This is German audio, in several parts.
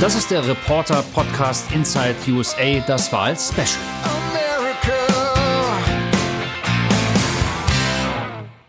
Das ist der Reporter Podcast Inside USA, das Wahl-Special.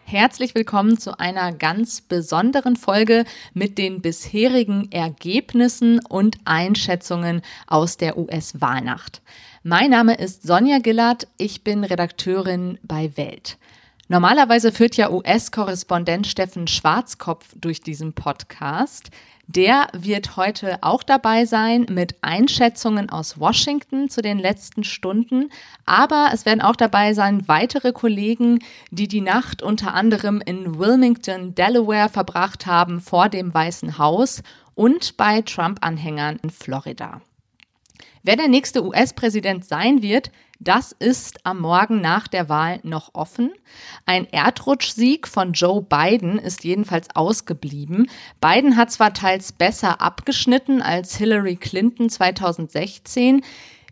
Herzlich willkommen zu einer ganz besonderen Folge mit den bisherigen Ergebnissen und Einschätzungen aus der US-Wahlnacht. Mein Name ist Sonja Gillard, ich bin Redakteurin bei Welt. Normalerweise führt ja US-Korrespondent Steffen Schwarzkopf durch diesen Podcast. Der wird heute auch dabei sein mit Einschätzungen aus Washington zu den letzten Stunden. Aber es werden auch dabei sein weitere Kollegen, die die Nacht unter anderem in Wilmington, Delaware verbracht haben vor dem Weißen Haus und bei Trump-Anhängern in Florida. Wer der nächste US-Präsident sein wird, das ist am Morgen nach der Wahl noch offen. Ein Erdrutschsieg von Joe Biden ist jedenfalls ausgeblieben. Biden hat zwar teils besser abgeschnitten als Hillary Clinton 2016.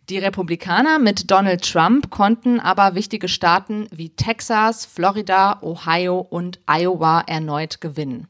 Die Republikaner mit Donald Trump konnten aber wichtige Staaten wie Texas, Florida, Ohio und Iowa erneut gewinnen.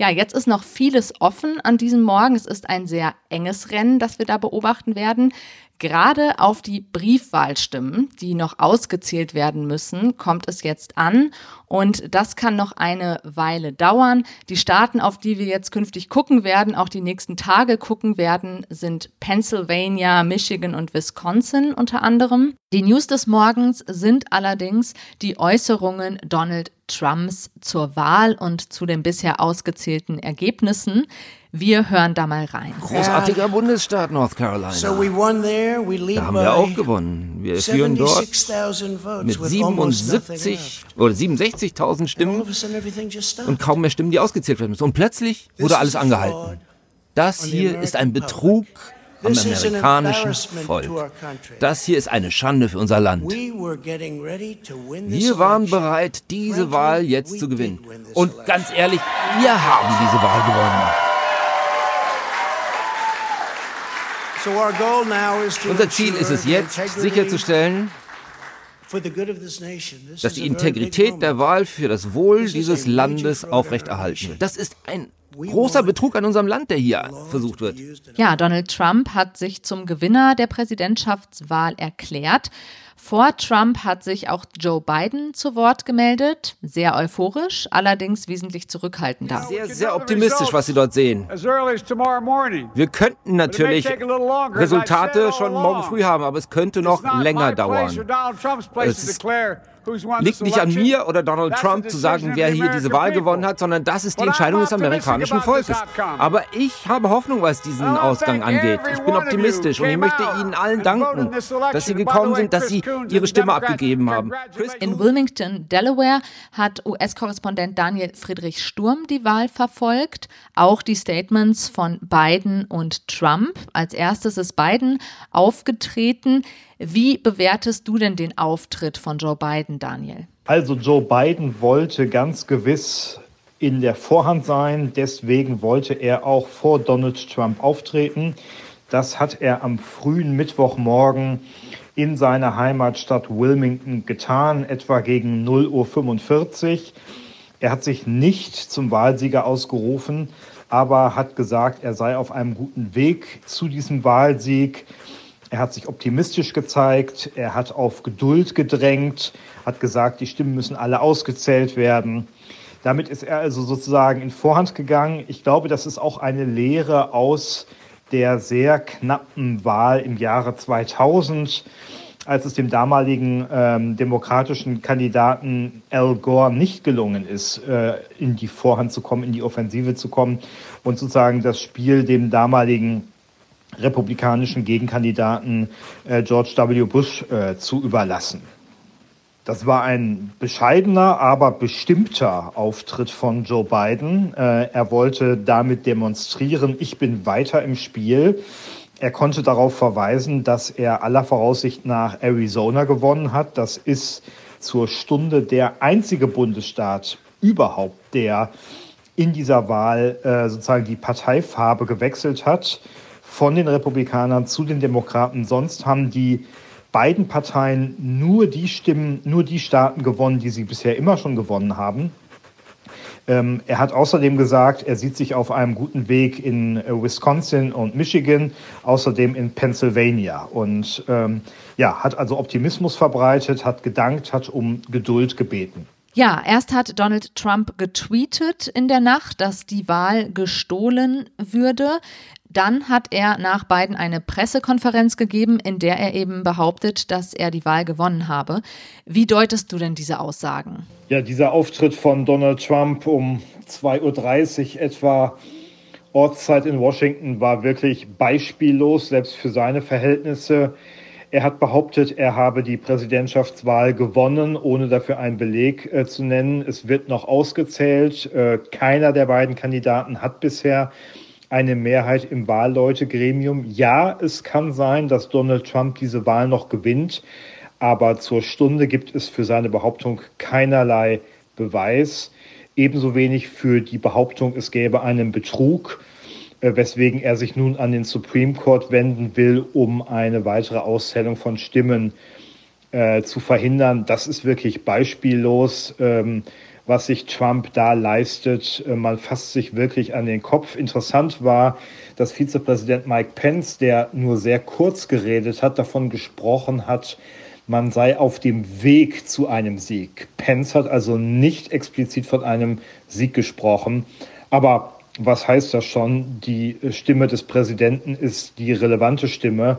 Ja, jetzt ist noch vieles offen an diesem Morgen. Es ist ein sehr enges Rennen, das wir da beobachten werden. Gerade auf die Briefwahlstimmen, die noch ausgezählt werden müssen, kommt es jetzt an. Und das kann noch eine Weile dauern. Die Staaten, auf die wir jetzt künftig gucken werden, auch die nächsten Tage gucken werden, sind Pennsylvania, Michigan und Wisconsin unter anderem. Die News des Morgens sind allerdings die Äußerungen Donald Trumps zur Wahl und zu den bisher ausgezählten Ergebnissen. Wir hören da mal rein. Großartiger Bundesstaat North Carolina. da haben wir auch gewonnen. Wir führen dort mit 77 oder 67.000 Stimmen und kaum mehr Stimmen, die ausgezählt werden müssen. Und plötzlich wurde alles angehalten. Das hier ist ein Betrug am amerikanischen Volk. Das hier ist eine Schande für unser Land. Wir waren bereit, diese Wahl jetzt zu gewinnen. Und ganz ehrlich, wir haben diese Wahl gewonnen. Unser Ziel ist es jetzt, sicherzustellen, dass die Integrität der Wahl für das Wohl dieses Landes aufrechterhalten wird. Das ist ein großer Betrug an unserem Land, der hier versucht wird. Ja, Donald Trump hat sich zum Gewinner der Präsidentschaftswahl erklärt. Vor Trump hat sich auch Joe Biden zu Wort gemeldet, sehr euphorisch, allerdings wesentlich zurückhaltender. Sehr, sehr optimistisch, was Sie dort sehen. Wir könnten natürlich Resultate schon morgen früh haben, aber es könnte noch länger dauern. Es ist liegt nicht an mir oder Donald Trump zu sagen, wer hier diese Wahl gewonnen hat, sondern das ist die Entscheidung des amerikanischen Volkes. Aber ich habe Hoffnung, was diesen Ausgang angeht. Ich bin optimistisch und ich möchte Ihnen allen danken, dass Sie gekommen sind, dass Sie Ihre Stimme abgegeben haben. In Wilmington, Delaware, hat US-Korrespondent Daniel Friedrich Sturm die Wahl verfolgt. Auch die Statements von Biden und Trump. Als erstes ist Biden aufgetreten. Wie bewertest du denn den Auftritt von Joe Biden, Daniel? Also Joe Biden wollte ganz gewiss in der Vorhand sein. Deswegen wollte er auch vor Donald Trump auftreten. Das hat er am frühen Mittwochmorgen in seiner Heimatstadt Wilmington getan, etwa gegen 0.45 Uhr. Er hat sich nicht zum Wahlsieger ausgerufen, aber hat gesagt, er sei auf einem guten Weg zu diesem Wahlsieg. Er hat sich optimistisch gezeigt, er hat auf Geduld gedrängt, hat gesagt, die Stimmen müssen alle ausgezählt werden. Damit ist er also sozusagen in Vorhand gegangen. Ich glaube, das ist auch eine Lehre aus der sehr knappen Wahl im Jahre 2000, als es dem damaligen ähm, demokratischen Kandidaten Al Gore nicht gelungen ist, äh, in die Vorhand zu kommen, in die Offensive zu kommen und sozusagen das Spiel dem damaligen republikanischen Gegenkandidaten äh, George W. Bush äh, zu überlassen. Das war ein bescheidener, aber bestimmter Auftritt von Joe Biden. Äh, er wollte damit demonstrieren, ich bin weiter im Spiel. Er konnte darauf verweisen, dass er aller Voraussicht nach Arizona gewonnen hat. Das ist zur Stunde der einzige Bundesstaat überhaupt, der in dieser Wahl äh, sozusagen die Parteifarbe gewechselt hat von den Republikanern zu den Demokraten. Sonst haben die beiden Parteien nur die Stimmen, nur die Staaten gewonnen, die sie bisher immer schon gewonnen haben. Ähm, er hat außerdem gesagt, er sieht sich auf einem guten Weg in äh, Wisconsin und Michigan, außerdem in Pennsylvania. Und ähm, ja, hat also Optimismus verbreitet, hat gedankt, hat um Geduld gebeten. Ja, erst hat Donald Trump getweetet in der Nacht, dass die Wahl gestohlen würde. Dann hat er nach Biden eine Pressekonferenz gegeben, in der er eben behauptet, dass er die Wahl gewonnen habe. Wie deutest du denn diese Aussagen? Ja, dieser Auftritt von Donald Trump um 2.30 Uhr etwa Ortszeit in Washington war wirklich beispiellos, selbst für seine Verhältnisse. Er hat behauptet, er habe die Präsidentschaftswahl gewonnen, ohne dafür einen Beleg äh, zu nennen. Es wird noch ausgezählt. Äh, keiner der beiden Kandidaten hat bisher eine Mehrheit im Wahlleutegremium. Ja, es kann sein, dass Donald Trump diese Wahl noch gewinnt, aber zur Stunde gibt es für seine Behauptung keinerlei Beweis. Ebenso wenig für die Behauptung, es gäbe einen Betrug, äh, weswegen er sich nun an den Supreme Court wenden will, um eine weitere Auszählung von Stimmen äh, zu verhindern. Das ist wirklich beispiellos. Ähm, was sich Trump da leistet. Äh, man fasst sich wirklich an den Kopf. Interessant war, dass Vizepräsident Mike Pence, der nur sehr kurz geredet hat, davon gesprochen hat, man sei auf dem Weg zu einem Sieg. Pence hat also nicht explizit von einem Sieg gesprochen. Aber was heißt das schon? Die Stimme des Präsidenten ist die relevante Stimme.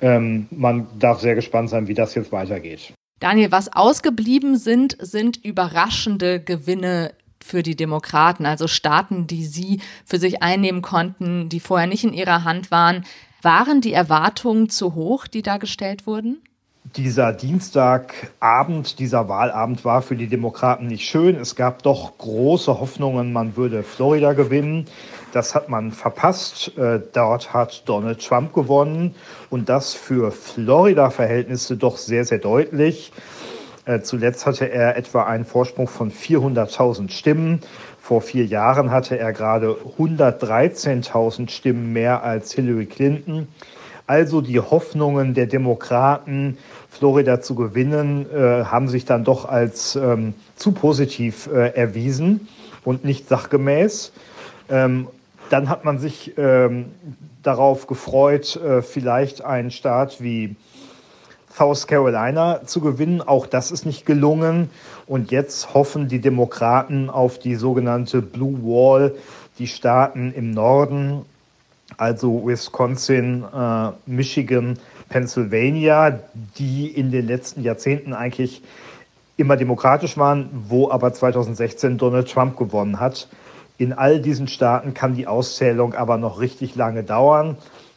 Ähm, man darf sehr gespannt sein, wie das jetzt weitergeht. Daniel, was ausgeblieben sind, sind überraschende Gewinne für die Demokraten, also Staaten, die sie für sich einnehmen konnten, die vorher nicht in ihrer Hand waren. Waren die Erwartungen zu hoch, die da gestellt wurden? Dieser Dienstagabend, dieser Wahlabend war für die Demokraten nicht schön. Es gab doch große Hoffnungen, man würde Florida gewinnen. Das hat man verpasst. Äh, dort hat Donald Trump gewonnen und das für Florida-Verhältnisse doch sehr, sehr deutlich. Äh, zuletzt hatte er etwa einen Vorsprung von 400.000 Stimmen. Vor vier Jahren hatte er gerade 113.000 Stimmen mehr als Hillary Clinton. Also die Hoffnungen der Demokraten, Florida zu gewinnen, äh, haben sich dann doch als ähm, zu positiv erwiesen und nicht sachgemäß. Ähm, dann hat man sich ähm, darauf gefreut, äh, vielleicht einen Staat wie South Carolina zu gewinnen. Auch das ist nicht gelungen. Und jetzt hoffen die Demokraten auf die sogenannte Blue Wall, die Staaten im Norden, also Wisconsin, äh, Michigan, Pennsylvania, die in den letzten Jahrzehnten eigentlich immer demokratisch waren, wo aber 2016 Donald Trump gewonnen hat. In all diesen Staaten kann die Auszählung aber noch richtig lange dauern.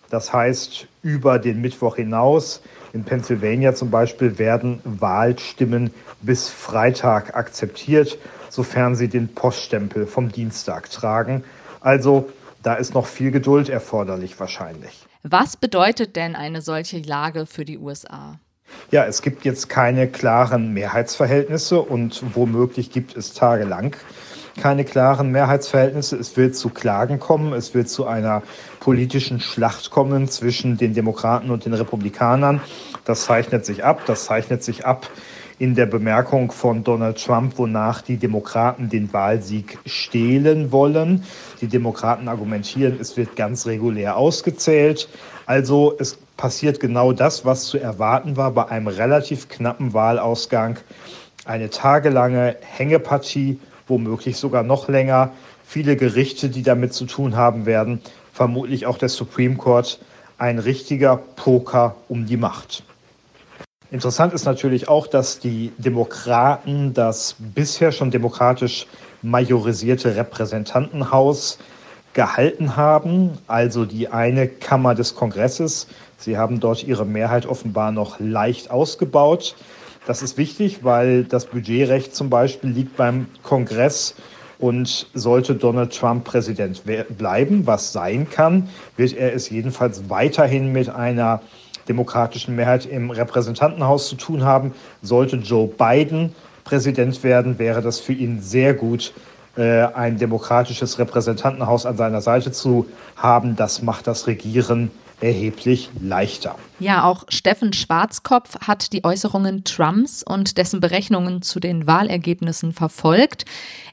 Das heißt, über den Mittwoch hinaus. In Pennsylvania zum Beispiel werden Wahlstimmen bis Freitag akzeptiert, sofern sie den Poststempel vom Dienstag tragen. Also da ist noch viel Geduld erforderlich wahrscheinlich. Was bedeutet denn eine solche Lage für die USA? Ja, es gibt jetzt keine klaren Mehrheitsverhältnisse und womöglich gibt es tagelang keine klaren Mehrheitsverhältnisse. Es wird zu Klagen kommen, es wird zu einer politischen Schlacht kommen zwischen den Demokraten und den Republikanern. Das zeichnet sich ab. Das zeichnet sich ab in der Bemerkung von Donald Trump, wonach die Demokraten den Wahlsieg stehlen wollen. Die Demokraten argumentieren, es wird ganz regulär ausgezählt. Also es passiert genau das, was zu erwarten war bei einem relativ knappen Wahlausgang. Eine tagelange Hängepartie womöglich sogar noch länger. Viele Gerichte, die damit zu tun haben werden, vermutlich auch der Supreme Court, ein richtiger Poker um die Macht. Interessant ist natürlich auch, dass die Demokraten das bisher schon demokratisch majorisierte Repräsentantenhaus gehalten haben, also die eine Kammer des Kongresses. Sie haben dort ihre Mehrheit offenbar noch leicht ausgebaut. Das ist wichtig, weil das Budgetrecht zum Beispiel liegt beim Kongress und sollte Donald Trump Präsident bleiben, was sein kann, wird er es jedenfalls weiterhin mit einer demokratischen Mehrheit im Repräsentantenhaus zu tun haben. Sollte Joe Biden Präsident werden, wäre das für ihn sehr gut, äh, ein demokratisches Repräsentantenhaus an seiner Seite zu haben, das macht das Regieren erheblich leichter. Ja, auch Steffen Schwarzkopf hat die Äußerungen Trumps und dessen Berechnungen zu den Wahlergebnissen verfolgt.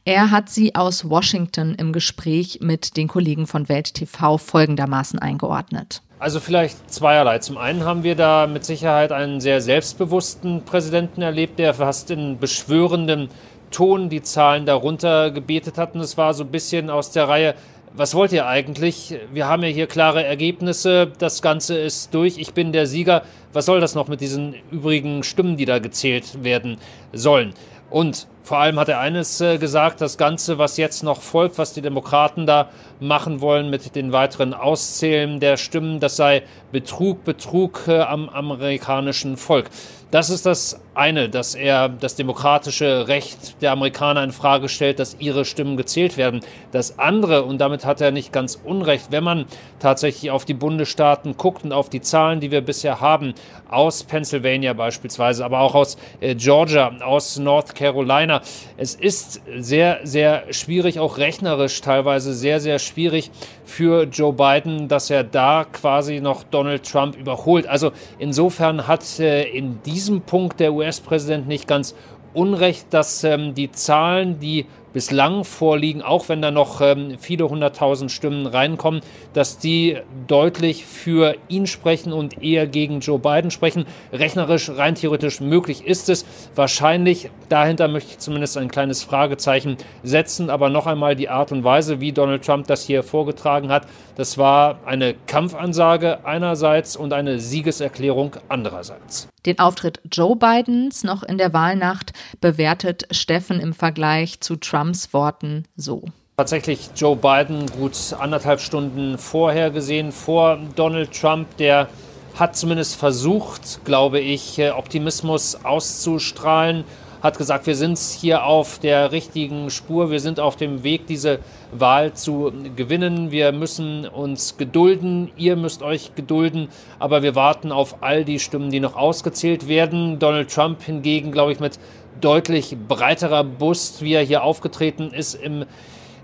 Er hat sie aus Washington im Gespräch mit den Kollegen von Welt TV folgendermaßen eingeordnet. Also vielleicht zweierlei. Zum einen haben wir da mit Sicherheit einen sehr selbstbewussten Präsidenten erlebt, der fast in beschwörendem Ton die Zahlen darunter gebetet hat. Und es war so ein bisschen aus der Reihe, was wollt ihr eigentlich? Wir haben ja hier klare Ergebnisse, das Ganze ist durch, ich bin der Sieger. Was soll das noch mit diesen übrigen Stimmen, die da gezählt werden sollen? Und vor allem hat er eines äh, gesagt, das Ganze, was jetzt noch folgt, was die Demokraten da machen wollen mit den weiteren Auszählen der Stimmen, das sei Betrug, Betrug äh, am amerikanischen Volk. Das ist das eine, dass er das demokratische Recht der Amerikaner in Frage stellt, dass ihre Stimmen gezählt werden. Das andere, und damit hat er nicht ganz unrecht, wenn man tatsächlich auf die Bundesstaaten guckt und auf die Zahlen, die wir bisher haben, aus Pennsylvania beispielsweise, aber auch aus äh, Georgia, aus North Carolina, es ist sehr, sehr schwierig, auch rechnerisch teilweise sehr, sehr schwierig für Joe Biden, dass er da quasi noch Donald Trump überholt. Also insofern hat äh, in diesem Punkt der US-Präsident nicht ganz Unrecht, dass ähm, die Zahlen, die bislang vorliegen, auch wenn da noch ähm, viele hunderttausend Stimmen reinkommen, dass die deutlich für ihn sprechen und eher gegen Joe Biden sprechen. Rechnerisch, rein theoretisch möglich ist es. Wahrscheinlich, dahinter möchte ich zumindest ein kleines Fragezeichen setzen, aber noch einmal die Art und Weise, wie Donald Trump das hier vorgetragen hat, das war eine Kampfansage einerseits und eine Siegeserklärung andererseits. Den Auftritt Joe Bidens noch in der Wahlnacht bewertet Steffen im Vergleich zu Trumps Worten so. Tatsächlich Joe Biden gut anderthalb Stunden vorher gesehen, vor Donald Trump, der hat zumindest versucht, glaube ich, äh, Optimismus auszustrahlen hat gesagt, wir sind hier auf der richtigen Spur, wir sind auf dem Weg, diese Wahl zu gewinnen. Wir müssen uns gedulden, ihr müsst euch gedulden, aber wir warten auf all die Stimmen, die noch ausgezählt werden. Donald Trump hingegen, glaube ich, mit deutlich breiterer Brust, wie er hier aufgetreten ist im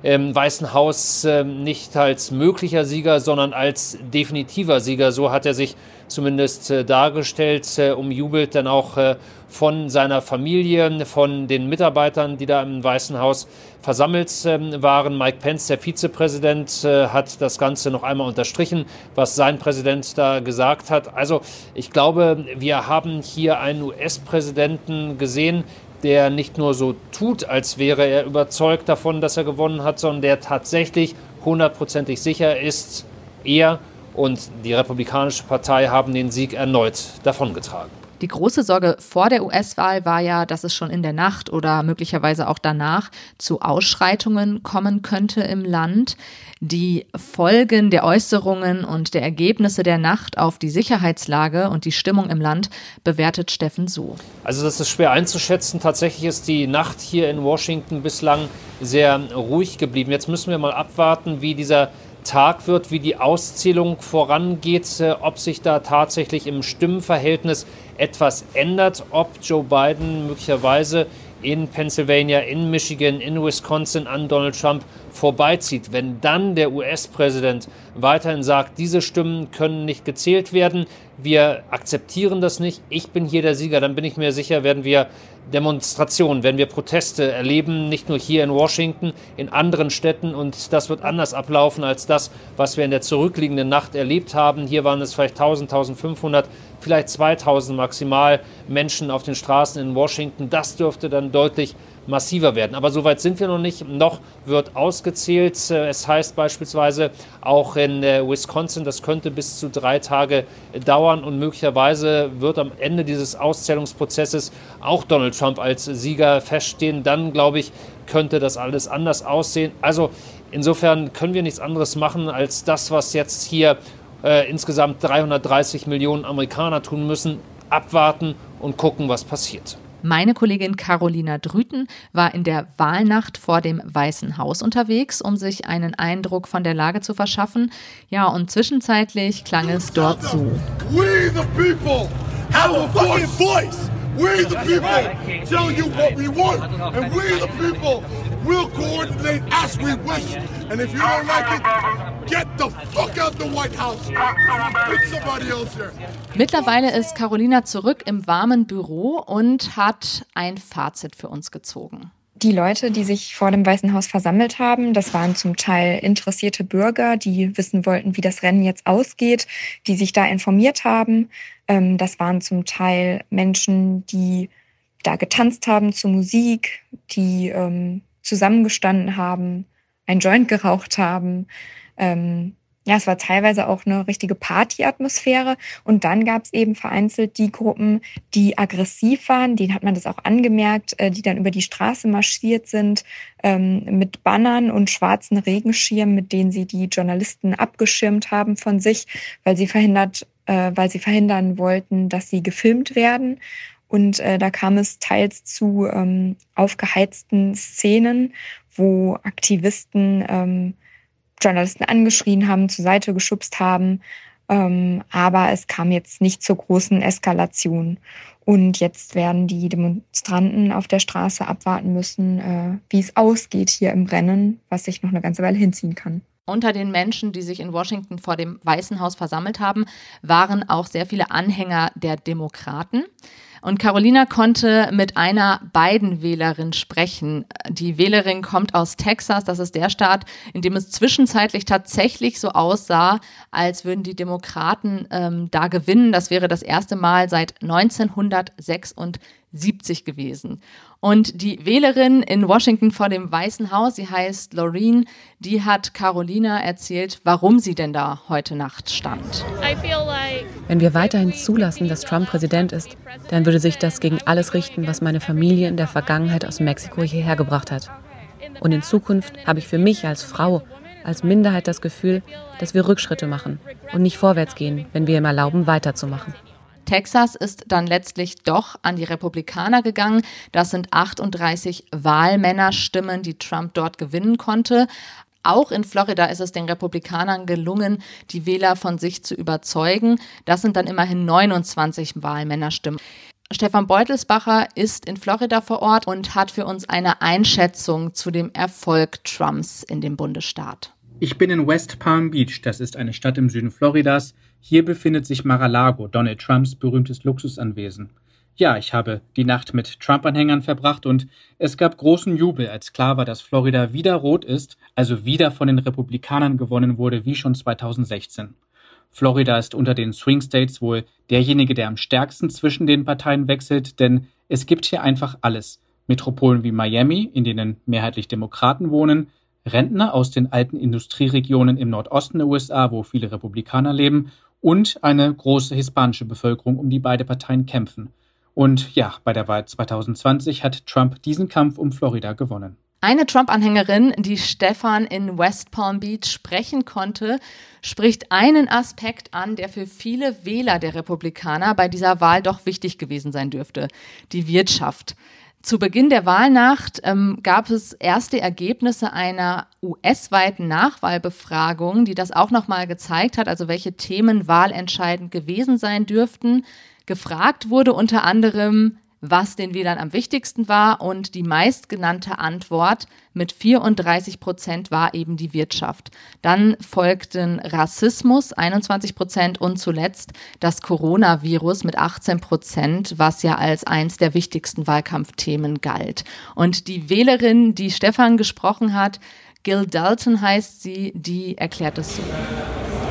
im Weißen Haus äh, nicht als möglicher Sieger, sondern als definitiver Sieger. So hat er sich zumindest äh, dargestellt, äh, umjubelt dann auch äh, von seiner Familie, von den Mitarbeitern, die da im Weißen Haus versammelt ähm, waren. Mike Pence, der Vizepräsident, hat das Ganze noch einmal unterstrichen, was sein Präsident da gesagt hat. Also ich glaube, wir haben hier einen US-Präsidenten gesehen, der nicht nur so tut, als wäre er überzeugt davon, dass er gewonnen hat, sondern der tatsächlich hundertprozentig sicher ist, er und die Republikanische Partei haben den Sieg erneut davongetragen. Die große Sorge vor der US-Wahl war ja, dass es schon in der Nacht oder möglicherweise auch danach zu Ausschreitungen kommen könnte im Land. Die Folgen der Äußerungen und der Ergebnisse der Nacht auf die Sicherheitslage und die Stimmung im Land bewertet Steffen so. Also das ist schwer einzuschätzen. Tatsächlich ist die Nacht hier in Washington bislang sehr ruhig geblieben. Jetzt müssen wir mal abwarten, wie dieser Tag wird, wie die Auszählung vorangeht, äh, ob sich da tatsächlich im Stimmenverhältnis etwas ändert, ob Joe Biden möglicherweise in Pennsylvania, in Michigan, in Wisconsin an Donald Trump vorbeizieht. Wenn dann der US-Präsident weiterhin sagt, diese Stimmen können nicht gezählt werden, wir akzeptieren das nicht, ich bin hier der Sieger, dann bin ich mir sicher, werden wir Demonstrationen, werden wir Proteste erleben, nicht nur hier in Washington, in anderen Städten und das wird anders ablaufen als das, was wir in der zurückliegenden Nacht erlebt haben. Hier waren es vielleicht 1000, 1500, vielleicht 2000 maximal Menschen auf den Straßen in Washington. Das dürfte dann deutlich massiver werden. Aber so weit sind wir noch nicht. Noch wird ausgezählt. Es heißt beispielsweise auch in äh, Wisconsin, das könnte bis zu drei Tage dauern und möglicherweise wird am Ende dieses Auszählungsprozesses auch Donald Trump als Sieger feststehen. Dann, glaube ich, könnte das alles anders aussehen. Also insofern können wir nichts anderes machen als das, was jetzt hier äh, insgesamt 330 Millionen Amerikaner tun müssen. Abwarten und gucken, was passiert. Meine Kollegin Carolina Drüten war in der Wahlnacht vor dem Weißen Haus unterwegs, um sich einen Eindruck von der Lage zu verschaffen. Ja, und zwischenzeitlich klang es dort so. We the people have a fucking voice. We the people tell you what we want and we the people We'll coordinate as we wish. And if you don't like it, get the fuck out the White House. Put somebody else here. Mittlerweile ist Carolina zurück im warmen Büro und hat ein Fazit für uns gezogen. Die Leute, die sich vor dem Weißen Haus versammelt haben, das waren zum Teil interessierte Bürger, die wissen wollten, wie das Rennen jetzt ausgeht, die sich da informiert haben. Ähm, das waren zum Teil Menschen, die da getanzt haben zur Musik, die ähm, zusammengestanden haben, ein Joint geraucht haben. Ähm, ja, es war teilweise auch eine richtige Partyatmosphäre. Und dann gab es eben vereinzelt die Gruppen, die aggressiv waren, denen hat man das auch angemerkt, äh, die dann über die Straße marschiert sind ähm, mit Bannern und schwarzen Regenschirmen, mit denen sie die Journalisten abgeschirmt haben von sich, weil sie verhindert, äh, weil sie verhindern wollten, dass sie gefilmt werden. Und äh, da kam es teils zu ähm, aufgeheizten Szenen, wo Aktivisten ähm, Journalisten angeschrien haben, zur Seite geschubst haben. Ähm, aber es kam jetzt nicht zur großen Eskalation. Und jetzt werden die Demonstranten auf der Straße abwarten müssen, äh, wie es ausgeht hier im Rennen, was sich noch eine ganze Weile hinziehen kann. Unter den Menschen, die sich in Washington vor dem Weißen Haus versammelt haben, waren auch sehr viele Anhänger der Demokraten. Und Carolina konnte mit einer Biden-Wählerin sprechen. Die Wählerin kommt aus Texas. Das ist der Staat, in dem es zwischenzeitlich tatsächlich so aussah, als würden die Demokraten ähm, da gewinnen. Das wäre das erste Mal seit 1976 gewesen. Und die Wählerin in Washington vor dem Weißen Haus, sie heißt Laureen, die hat Carolina erzählt, warum sie denn da heute Nacht stand. Wenn wir weiterhin zulassen, dass Trump Präsident ist, dann würde sich das gegen alles richten, was meine Familie in der Vergangenheit aus Mexiko hierher gebracht hat. Und in Zukunft habe ich für mich als Frau, als Minderheit das Gefühl, dass wir Rückschritte machen und nicht vorwärts gehen, wenn wir ihm erlauben, weiterzumachen. Texas ist dann letztlich doch an die Republikaner gegangen. Das sind 38 Wahlmännerstimmen, die Trump dort gewinnen konnte. Auch in Florida ist es den Republikanern gelungen, die Wähler von sich zu überzeugen. Das sind dann immerhin 29 Wahlmännerstimmen. Stefan Beutelsbacher ist in Florida vor Ort und hat für uns eine Einschätzung zu dem Erfolg Trumps in dem Bundesstaat. Ich bin in West Palm Beach, das ist eine Stadt im Süden Floridas. Hier befindet sich Mar-a-Lago, Donald Trumps berühmtes Luxusanwesen. Ja, ich habe die Nacht mit Trump-Anhängern verbracht und es gab großen Jubel, als klar war, dass Florida wieder rot ist, also wieder von den Republikanern gewonnen wurde, wie schon 2016. Florida ist unter den Swing States wohl derjenige, der am stärksten zwischen den Parteien wechselt, denn es gibt hier einfach alles. Metropolen wie Miami, in denen mehrheitlich Demokraten wohnen, Rentner aus den alten Industrieregionen im Nordosten der USA, wo viele Republikaner leben, und eine große hispanische Bevölkerung, um die beide Parteien kämpfen. Und ja, bei der Wahl 2020 hat Trump diesen Kampf um Florida gewonnen. Eine Trump-Anhängerin, die Stefan in West Palm Beach sprechen konnte, spricht einen Aspekt an, der für viele Wähler der Republikaner bei dieser Wahl doch wichtig gewesen sein dürfte, die Wirtschaft. Zu Beginn der Wahlnacht ähm, gab es erste Ergebnisse einer US-weiten Nachwahlbefragung, die das auch nochmal gezeigt hat, also welche Themen wahlentscheidend gewesen sein dürften. Gefragt wurde unter anderem, was den Wählern am wichtigsten war. Und die meistgenannte Antwort mit 34 Prozent war eben die Wirtschaft. Dann folgten Rassismus 21 Prozent und zuletzt das Coronavirus mit 18 Prozent, was ja als eins der wichtigsten Wahlkampfthemen galt. Und die Wählerin, die Stefan gesprochen hat, Gil Dalton heißt sie, die erklärt es so.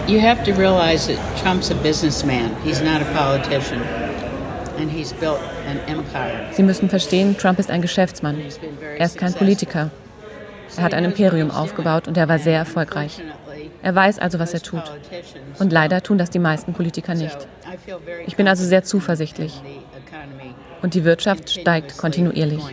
You have to realize that Trump's a businessman. He's not a politician. Sie müssen verstehen, Trump ist ein Geschäftsmann. Er ist kein Politiker. Er hat ein Imperium aufgebaut und er war sehr erfolgreich. Er weiß also, was er tut. Und leider tun das die meisten Politiker nicht. Ich bin also sehr zuversichtlich. Und die Wirtschaft steigt kontinuierlich.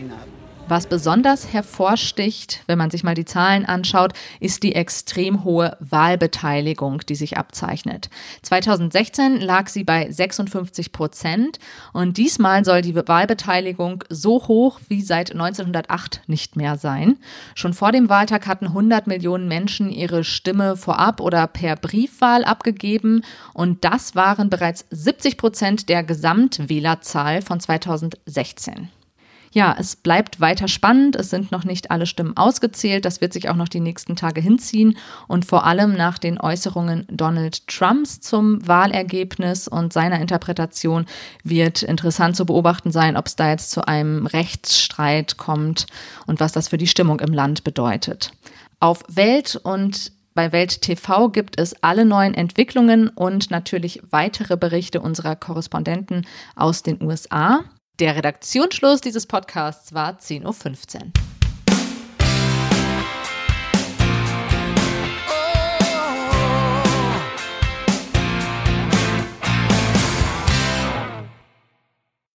Was besonders hervorsticht, wenn man sich mal die Zahlen anschaut, ist die extrem hohe Wahlbeteiligung, die sich abzeichnet. 2016 lag sie bei 56 Prozent und diesmal soll die Wahlbeteiligung so hoch wie seit 1908 nicht mehr sein. Schon vor dem Wahltag hatten 100 Millionen Menschen ihre Stimme vorab oder per Briefwahl abgegeben und das waren bereits 70 Prozent der Gesamtwählerzahl von 2016. Ja, es bleibt weiter spannend. Es sind noch nicht alle Stimmen ausgezählt. Das wird sich auch noch die nächsten Tage hinziehen. Und vor allem nach den Äußerungen Donald Trumps zum Wahlergebnis und seiner Interpretation wird interessant zu beobachten sein, ob es da jetzt zu einem Rechtsstreit kommt und was das für die Stimmung im Land bedeutet. Auf Welt und bei Welt TV gibt es alle neuen Entwicklungen und natürlich weitere Berichte unserer Korrespondenten aus den USA. Der Redaktionsschluss dieses Podcasts war 10.15 Uhr.